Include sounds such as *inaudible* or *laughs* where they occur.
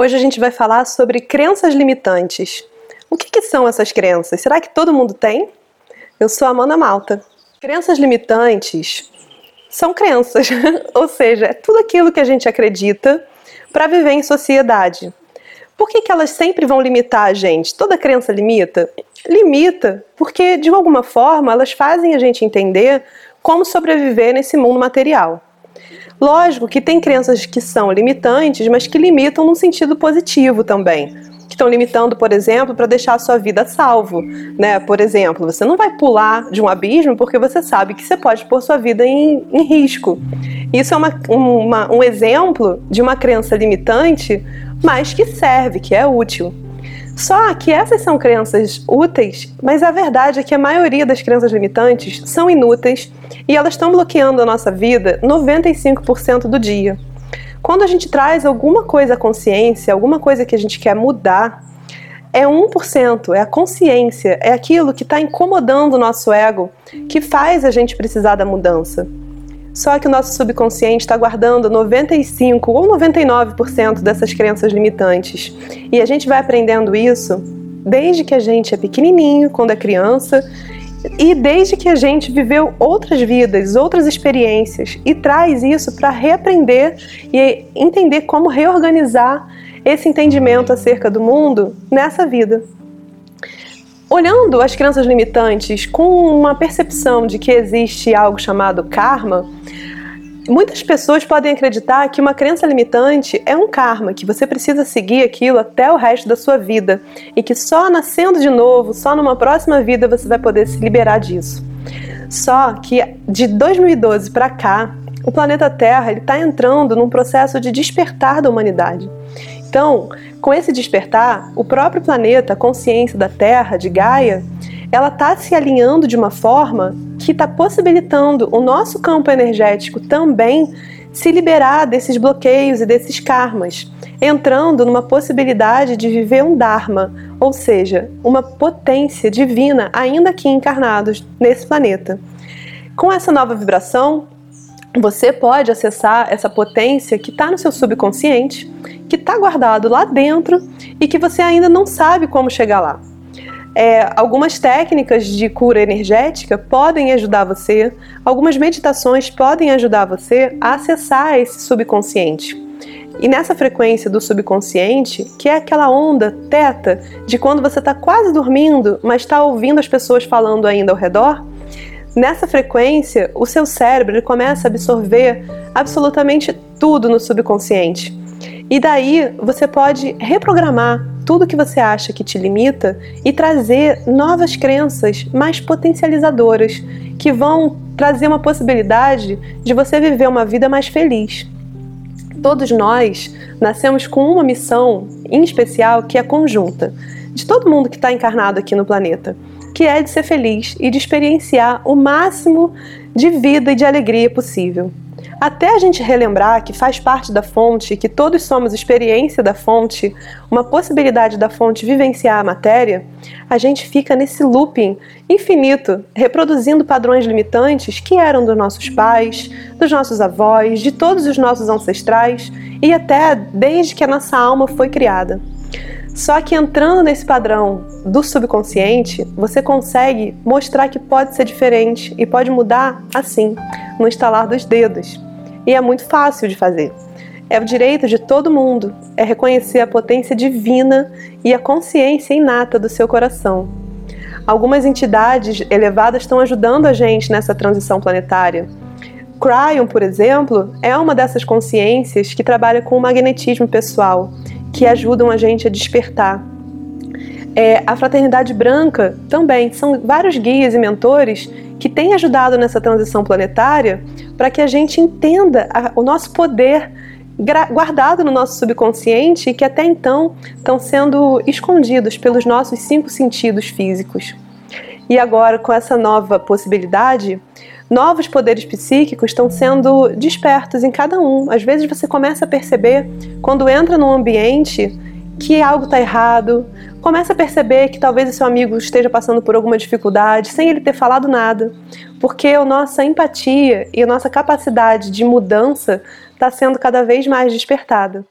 Hoje a gente vai falar sobre crenças limitantes. O que, que, são essas crenças? Será que todo mundo tem? Eu sou a Amanda Malta. Crenças limitantes são crenças, *laughs* ou seja, é tudo aquilo que a gente acredita para viver em sociedade. Por que, que elas sempre vão limitar a gente? Toda crença limita? Limita porque, de alguma forma, elas fazem a gente entender como sobreviver nesse mundo material. Lógico que tem crenças que são limitantes, mas que limitam num sentido positivo também. Que estão limitando, por exemplo, para deixar a sua vida salvo. Né? Por exemplo, você não vai pular de um abismo porque você sabe que você pode pôr sua vida em, em risco. Isso é uma, uma, um exemplo de uma crença limitante, mas que serve, que é útil. Só que essas são crenças úteis, mas a verdade é que a maioria das crenças limitantes são inúteis e elas estão bloqueando a nossa vida 95% do dia. Quando a gente traz alguma coisa à consciência, alguma coisa que a gente quer mudar, é 1%, é a consciência, é aquilo que está incomodando o nosso ego, que faz a gente precisar da mudança. Só que o nosso subconsciente está guardando 95 ou 99% dessas crenças limitantes. E a gente vai aprendendo isso desde que a gente é pequenininho, quando é criança, e desde que a gente viveu outras vidas, outras experiências e traz isso para reaprender e entender como reorganizar esse entendimento acerca do mundo nessa vida. Olhando as crenças limitantes com uma percepção de que existe algo chamado karma, muitas pessoas podem acreditar que uma crença limitante é um karma, que você precisa seguir aquilo até o resto da sua vida e que só nascendo de novo, só numa próxima vida você vai poder se liberar disso. Só que de 2012 para cá, o planeta Terra está entrando num processo de despertar da humanidade. Então, com esse despertar, o próprio planeta, a consciência da Terra, de Gaia, ela está se alinhando de uma forma que está possibilitando o nosso campo energético também se liberar desses bloqueios e desses karmas, entrando numa possibilidade de viver um Dharma, ou seja, uma potência divina ainda aqui encarnados nesse planeta. Com essa nova vibração, você pode acessar essa potência que está no seu subconsciente, que está guardado lá dentro e que você ainda não sabe como chegar lá. É, algumas técnicas de cura energética podem ajudar você, algumas meditações podem ajudar você a acessar esse subconsciente. E nessa frequência do subconsciente, que é aquela onda teta de quando você está quase dormindo, mas está ouvindo as pessoas falando ainda ao redor, Nessa frequência, o seu cérebro ele começa a absorver absolutamente tudo no subconsciente. E daí você pode reprogramar tudo que você acha que te limita e trazer novas crenças mais potencializadoras que vão trazer uma possibilidade de você viver uma vida mais feliz. Todos nós nascemos com uma missão em especial que é conjunta, de todo mundo que está encarnado aqui no planeta que é de ser feliz e de experienciar o máximo de vida e de alegria possível. Até a gente relembrar que faz parte da fonte, que todos somos experiência da fonte, uma possibilidade da fonte vivenciar a matéria, a gente fica nesse looping infinito, reproduzindo padrões limitantes que eram dos nossos pais, dos nossos avós, de todos os nossos ancestrais e até desde que a nossa alma foi criada. Só que entrando nesse padrão do subconsciente, você consegue mostrar que pode ser diferente e pode mudar assim, no estalar dos dedos. E é muito fácil de fazer. É o direito de todo mundo, é reconhecer a potência divina e a consciência inata do seu coração. Algumas entidades elevadas estão ajudando a gente nessa transição planetária. Cryon, por exemplo, é uma dessas consciências que trabalha com o magnetismo pessoal que ajudam a gente a despertar. É, a Fraternidade Branca também são vários guias e mentores que têm ajudado nessa transição planetária para que a gente entenda a, o nosso poder guardado no nosso subconsciente e que até então estão sendo escondidos pelos nossos cinco sentidos físicos. E agora, com essa nova possibilidade, novos poderes psíquicos estão sendo despertos em cada um. Às vezes você começa a perceber, quando entra num ambiente, que algo está errado, começa a perceber que talvez o seu amigo esteja passando por alguma dificuldade sem ele ter falado nada, porque a nossa empatia e a nossa capacidade de mudança está sendo cada vez mais despertada.